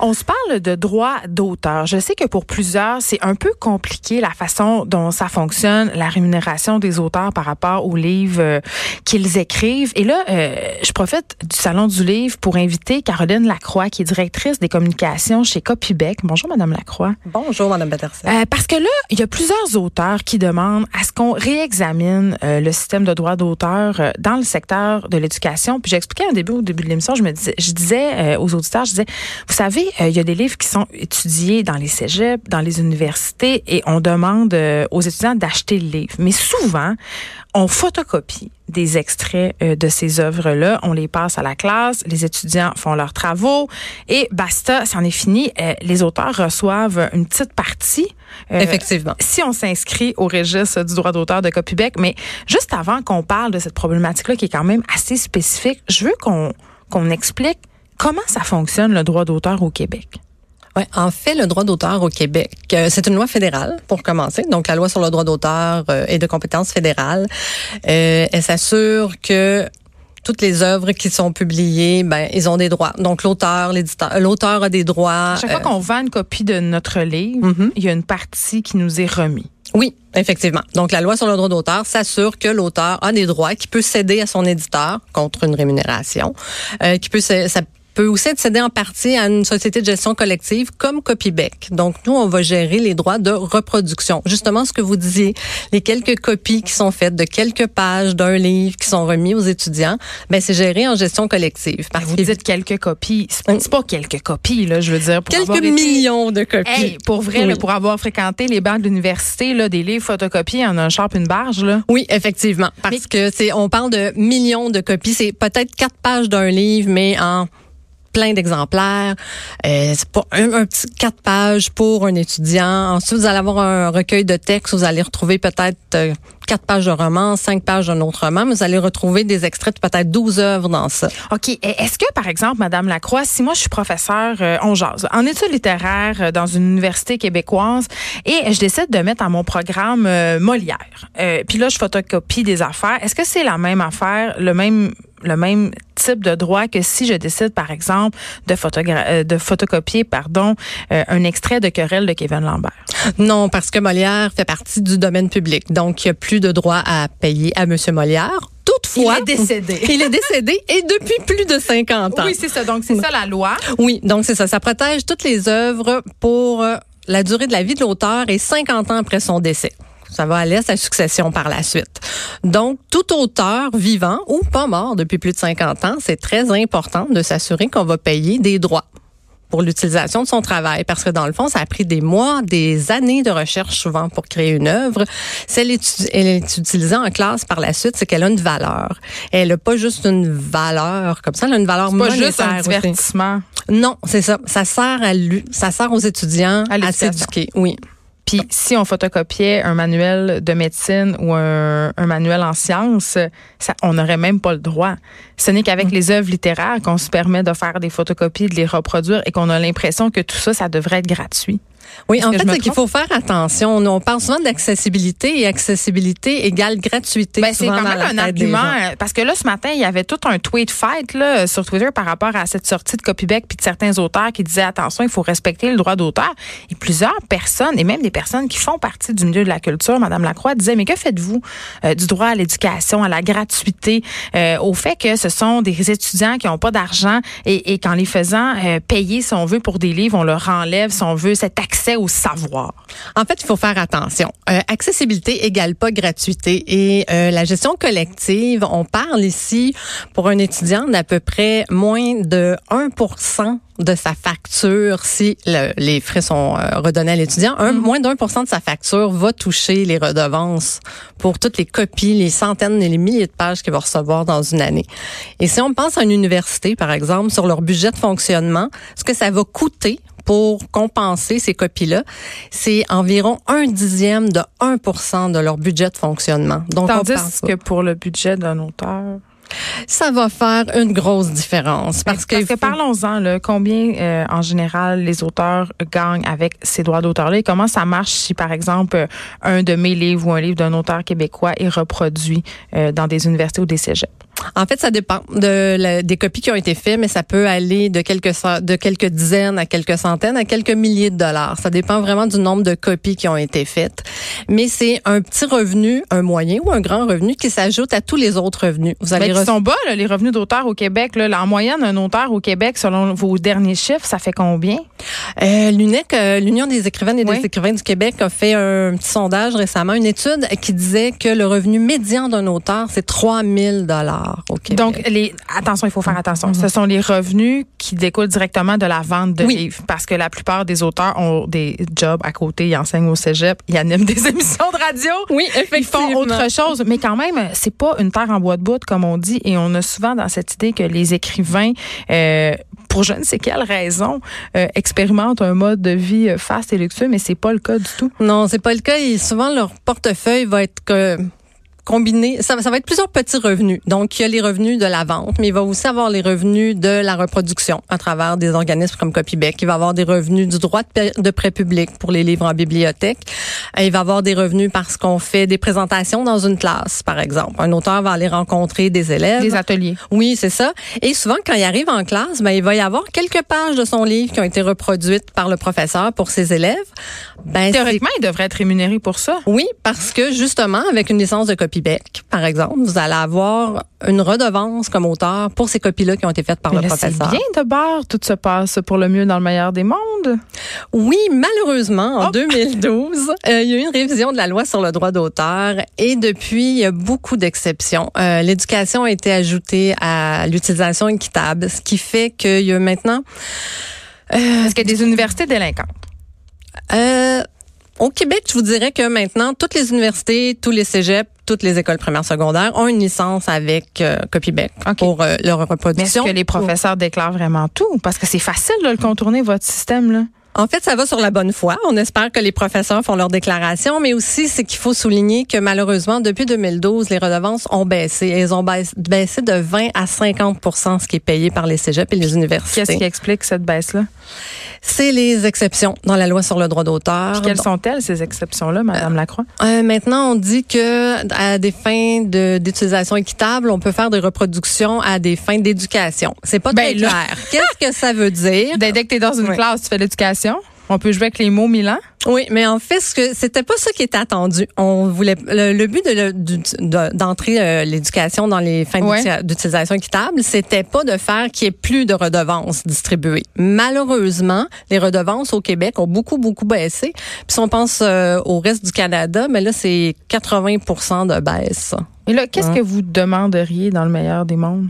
On se parle de droit d'auteur. Je sais que pour plusieurs, c'est un peu compliqué la façon dont ça fonctionne, la rémunération des auteurs par rapport aux livres euh, qu'ils écrivent. Et là, euh, je profite du Salon du livre pour inviter Caroline Lacroix, qui est directrice des communications chez Copybec. Bonjour, Madame Lacroix. Bonjour, Madame Peterson. Euh, parce que là, il y a plusieurs auteurs qui demandent à ce qu'on réexamine le système de droit d'auteur dans le secteur de l'éducation. Puis j'expliquais un début au début de l'émission, je me disais, je disais aux auditeurs, je disais, vous savez, euh, il y a des livres qui sont étudiés dans les cégeps, dans les universités, et on demande euh, aux étudiants d'acheter le livre. Mais souvent, on photocopie des extraits euh, de ces œuvres-là, on les passe à la classe, les étudiants font leurs travaux et basta, c'en est fini. les auteurs reçoivent une petite partie. Effectivement. Si on s'inscrit au registre du droit d'auteur de Copybec, mais juste avant qu'on parle de cette problématique-là qui est quand même assez spécifique, je veux qu'on qu'on explique Comment ça fonctionne le droit d'auteur au Québec? Ouais, en fait, le droit d'auteur au Québec, euh, c'est une loi fédérale pour commencer. Donc, la loi sur le droit d'auteur euh, est de compétence fédérale. Euh, elle s'assure que toutes les œuvres qui sont publiées, ben ils ont des droits. Donc l'auteur, l'éditeur, l'auteur a des droits. À chaque fois qu'on vend une copie de notre livre, mhm. il y a une partie qui nous est remise. Oui, effectivement. Donc, la loi sur le droit d'auteur s'assure que l'auteur a des droits, qui peut céder à son éditeur contre une rémunération, euh, qui peut peut aussi être cédé en partie à une société de gestion collective comme Copybec. Donc, nous, on va gérer les droits de reproduction. Justement, ce que vous disiez, les quelques copies qui sont faites de quelques pages d'un livre qui sont remis aux étudiants, ben c'est géré en gestion collective. Parce vous dites quelques copies. C'est pas quelques copies, là, je veux dire. Pour quelques millions de copies. pour vrai, pour avoir fréquenté les bancs de l'université, là, des livres photocopiés en un sharp, une barge, là. Oui, effectivement. Parce que c'est, on parle de millions de copies. C'est peut-être quatre pages d'un livre, mais en plein d'exemplaires. Euh, c'est pas un, petit quatre pages pour un étudiant. Ensuite, vous allez avoir un recueil de textes. Vous allez retrouver peut-être euh, quatre pages de roman, cinq pages d'un autre roman. Mais vous allez retrouver des extraits de peut-être 12 œuvres dans ça. OK. Est-ce que, par exemple, Madame Lacroix, si moi je suis professeur euh, on jase, en études littéraires euh, dans une université québécoise et je décide de mettre à mon programme Molière, puis là je photocopie des affaires, est-ce que c'est la même affaire, le même le même type de droit que si je décide, par exemple, de, euh, de photocopier pardon, euh, un extrait de Querelle de Kevin Lambert. Non, parce que Molière fait partie du domaine public. Donc, il n'y a plus de droit à payer à M. Molière. Toutefois, il est décédé. il est décédé et depuis plus de 50 ans. Oui, c'est ça. Donc, c'est ça la loi. Oui, donc c'est ça. Ça protège toutes les œuvres pour euh, la durée de la vie de l'auteur et 50 ans après son décès. Ça va aller à sa succession par la suite. Donc, tout auteur vivant ou pas mort depuis plus de 50 ans, c'est très important de s'assurer qu'on va payer des droits pour l'utilisation de son travail parce que dans le fond ça a pris des mois, des années de recherche souvent pour créer une œuvre. Si elle est, elle est utilisée en classe par la suite, c'est qu'elle a une valeur. Elle n'a pas juste une valeur comme ça, elle a une valeur monétaire. Pas juste un divertissement. Non, c'est ça. Ça sert à lui, ça sert aux étudiants à s'éduquer. Oui. Puis si on photocopiait un manuel de médecine ou un, manuel en sciences, ça, on n'aurait même pas le droit. Ce n'est qu'avec mm. les œuvres littéraires qu'on se permet de faire des photocopies, de les reproduire et qu'on a l'impression que tout ça, ça devrait être gratuit. Oui, en fait, c'est qu'il faut faire attention. On parle souvent d'accessibilité et accessibilité égale gratuité. Ben, c'est quand même un argument euh, parce que là ce matin, il y avait tout un tweet fight là sur Twitter par rapport à cette sortie de Copybec puis de certains auteurs qui disaient attention, il faut respecter le droit d'auteur. Et plusieurs personnes et même des personnes qui font partie du milieu de la culture, Madame Lacroix disait mais que faites-vous euh, du droit à l'éducation, à la gratuité, euh, au fait que ce sont des étudiants qui n'ont pas d'argent et, et qu'en les faisant payer si on veut pour des livres, on leur enlève si on veut cet accès au savoir? En fait, il faut faire attention. Euh, accessibilité égale pas gratuité. Et euh, la gestion collective, on parle ici pour un étudiant d'à peu près moins de 1 de sa facture si les frais sont euh, redonnés à l'étudiant. Un, mm. Moins d'un pour cent de sa facture va toucher les redevances pour toutes les copies, les centaines et les milliers de pages qu'il va recevoir dans une année. Et si on pense à une université, par exemple, sur leur budget de fonctionnement, ce que ça va coûter pour compenser ces copies-là, c'est environ un dixième de 1 de leur budget de fonctionnement. Donc, Tandis que pour le budget d'un auteur, ça va faire une grosse différence. Parce, que, parlons-en, combien euh, en général les auteurs gagnent avec ces droits d'auteur-là et comment ça marche si, par exemple, un de mes livres ou un livre d'un auteur québécois est reproduit euh, dans des universités ou des cégeps? En fait, ça dépend de la, des copies qui ont été faites, mais ça peut aller de quelques de quelques dizaines à quelques centaines à quelques milliers de dollars. Ça dépend vraiment du nombre de copies qui ont été faites. Mais c'est un petit revenu, un moyen ou un grand revenu qui s'ajoute à tous les autres revenus. Vous Mais sont bas là, les revenus d'auteur au Québec. Là. En moyenne, un auteur au Québec, selon vos derniers chiffres, ça fait combien? Euh, L'UNEC, euh, l'Union des écrivaines et des écrivains du Québec, a fait un petit sondage récemment, une étude qui disait que le revenu médian d'un auteur, c'est 3 000 dollars. Donc, les, attention, il faut faire attention. Ce sont les revenus qui découlent directement de la vente de livres. Parce que la plupart des auteurs ont des jobs à côté. Ils enseignent au cégep, ils animent des émissions de radio. Oui, effectivement. Ils font autre chose. Mais quand même, c'est pas une terre en bois de bout, comme on dit. Et on a souvent dans cette idée que les écrivains, euh, pour je ne sais quelle raison, euh, expérimentent un mode de vie euh, fast et luxueux, mais c'est pas le cas du tout. Non, c'est pas le cas. Et souvent, leur portefeuille va être que combiner, ça, ça, va être plusieurs petits revenus. Donc, il y a les revenus de la vente, mais il va aussi avoir les revenus de la reproduction à travers des organismes comme Copybec. Il va avoir des revenus du droit de prêt public pour les livres en bibliothèque. Il va avoir des revenus parce qu'on fait des présentations dans une classe, par exemple. Un auteur va aller rencontrer des élèves. Des ateliers. Oui, c'est ça. Et souvent, quand il arrive en classe, ben, il va y avoir quelques pages de son livre qui ont été reproduites par le professeur pour ses élèves. Ben, Théoriquement, il devrait être rémunéré pour ça. Oui, parce que justement, avec une licence de copie par exemple, vous allez avoir une redevance comme auteur pour ces copies-là qui ont été faites par le professeur. C'est bien de bord, tout se passe pour le mieux dans le meilleur des mondes. Oui, malheureusement, en 2012, euh, il y a eu une révision de la loi sur le droit d'auteur et depuis, il y a beaucoup d'exceptions. Euh, l'éducation a été ajoutée à l'utilisation équitable, ce qui fait qu'il y a maintenant... Euh, Est-ce qu'il y a des universités délinquantes? Euh, au Québec, je vous dirais que maintenant, toutes les universités, tous les cégeps, toutes les écoles primaires secondaires ont une licence avec euh, Copybec pour euh, leur reproduction. Mais est-ce que les professeurs déclarent vraiment tout? Parce que c'est facile de le contourner, votre système, là. En fait, ça va sur la bonne foi. On espère que les professeurs font leur déclaration, mais aussi c'est qu'il faut souligner que malheureusement, depuis 2012, les redevances ont baissé. Elles ont baissé de 20 à 50% ce qui est payé par les cégeps et les universités. Qu'est-ce qui explique cette baisse-là? C'est les exceptions dans la loi sur le droit d'auteur. Quelles sont-elles, ces exceptions-là, Madame Lacroix? Euh, maintenant, on dit que à des fins d'utilisation équitable, on peut faire des reproductions à des fins d'éducation. C'est pas très ben clair. Qu'est-ce que ça veut dire? Dès que tu es dans une classe, tu fais l'éducation on peut jouer avec les mots Milan. Oui, mais en fait, ce que c'était pas ça qui était attendu. On voulait le, but de, d'entrer euh, l'éducation dans les fins d'utilisation équitable, c'était pas de faire qu'il y ait plus de redevances distribuées. Malheureusement, les redevances au Québec ont beaucoup beaucoup baissé. Puis si on pense euh, au reste du Canada, mais là c'est 80% de baisse. Et là, qu'est-ce que vous demanderiez dans le meilleur des mondes?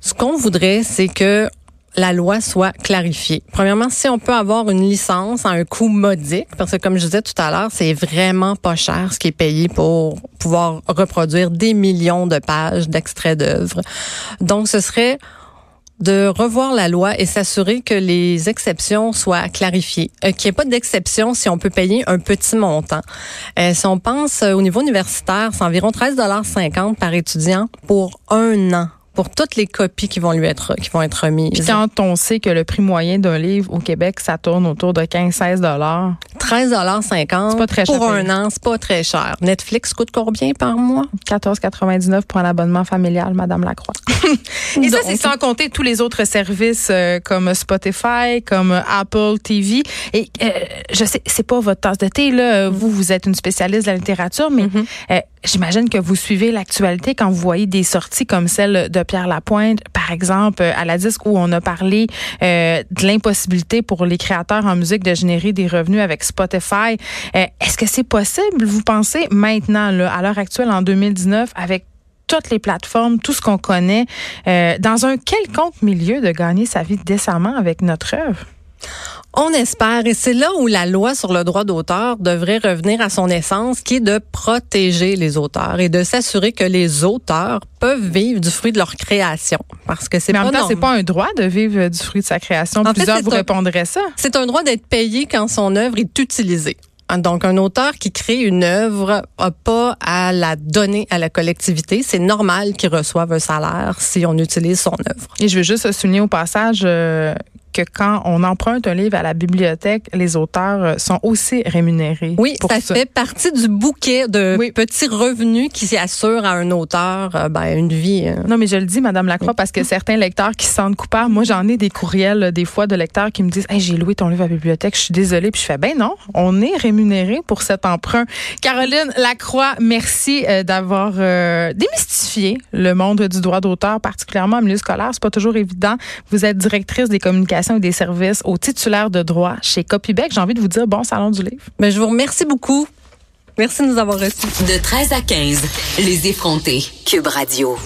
Ce qu'on voudrait, c'est que la loi soit clarifiée. Premièrement, si on peut avoir une licence à un coût modique, parce que comme je disais tout à l'heure, c'est vraiment pas cher ce qui est payé pour pouvoir reproduire des millions de pages d'extraits d'œuvres. Donc, ce serait de revoir la loi et s'assurer que les exceptions soient clarifiées, euh, qu'il n'y ait pas d'exception si on peut payer un petit montant. Euh, si on pense euh, au niveau universitaire, c'est environ 13,50 par étudiant pour un an pour toutes les copies qui vont lui être qui vont être remises. Puis quand on sait que le prix moyen d'un livre au Québec, ça tourne autour de 15-16 dollars. 13 dollars 50 pas très cher pour un an, c'est pas très cher. Netflix coûte combien par mois? 14,99 pour un abonnement familial, Madame Lacroix. Et ça, c'est sans compter tous les autres services euh, comme Spotify, comme Apple TV. Et euh, je sais, c'est pas votre tasse de thé là. Mm-hmm. Vous, vous êtes une spécialiste de la littérature, mais mm-hmm. euh, j'imagine que vous suivez l'actualité quand vous voyez des sorties comme celle de Pierre Lapointe, par exemple, à la disque où on a parlé de l'impossibilité pour les créateurs en musique de générer des revenus avec Spotify. Est-ce que c'est possible, vous pensez, maintenant, là, à l'heure actuelle, en 2019, avec toutes les plateformes, tout ce qu'on connaît, euh, dans un quelconque milieu de gagner sa vie décemment avec notre œuvre? On espère, et c'est là où la loi sur le droit d'auteur devrait revenir à son essence, qui est de protéger les auteurs et de s'assurer que les auteurs peuvent vivre du fruit de leur création. Parce que c'est Mais en même temps, c'est pas un droit de vivre du fruit de sa création. Plusieurs vous répondraient ça. C'est un droit d'être payé quand son œuvre est utilisée. Donc, un auteur qui crée une œuvre n'a pas à la donner à la collectivité. C'est normal qu'il reçoive un salaire si on utilise son œuvre. Et je veux juste souligner au passage euh, que quand on emprunte un livre à la bibliothèque, les auteurs euh, sont aussi rémunérés. Oui, ça, fait partie du bouquet de petits revenus qui assurent à un auteur euh, ben, une vie. Hein. Non, mais je le dis, Madame Lacroix, parce que certains lecteurs qui se sentent coupables, moi j'en ai des courriels des fois de lecteurs qui me disent hey, j'ai loué ton livre à la bibliothèque, je suis désolée. Puis je fais ben non, on est rémunéré pour cet emprunt. Caroline Lacroix, merci euh, d'avoir démystifié le monde du droit d'auteur, particulièrement en milieu scolaire. C'est pas toujours évident. Vous êtes directrice des communications et des services au titulaire de droit chez Copybec. J'ai envie de vous dire bon salon du livre. Mais ben, je vous remercie beaucoup. Merci de nous avoir reçus. De 13 à 15, les effrontés. Cube Radio.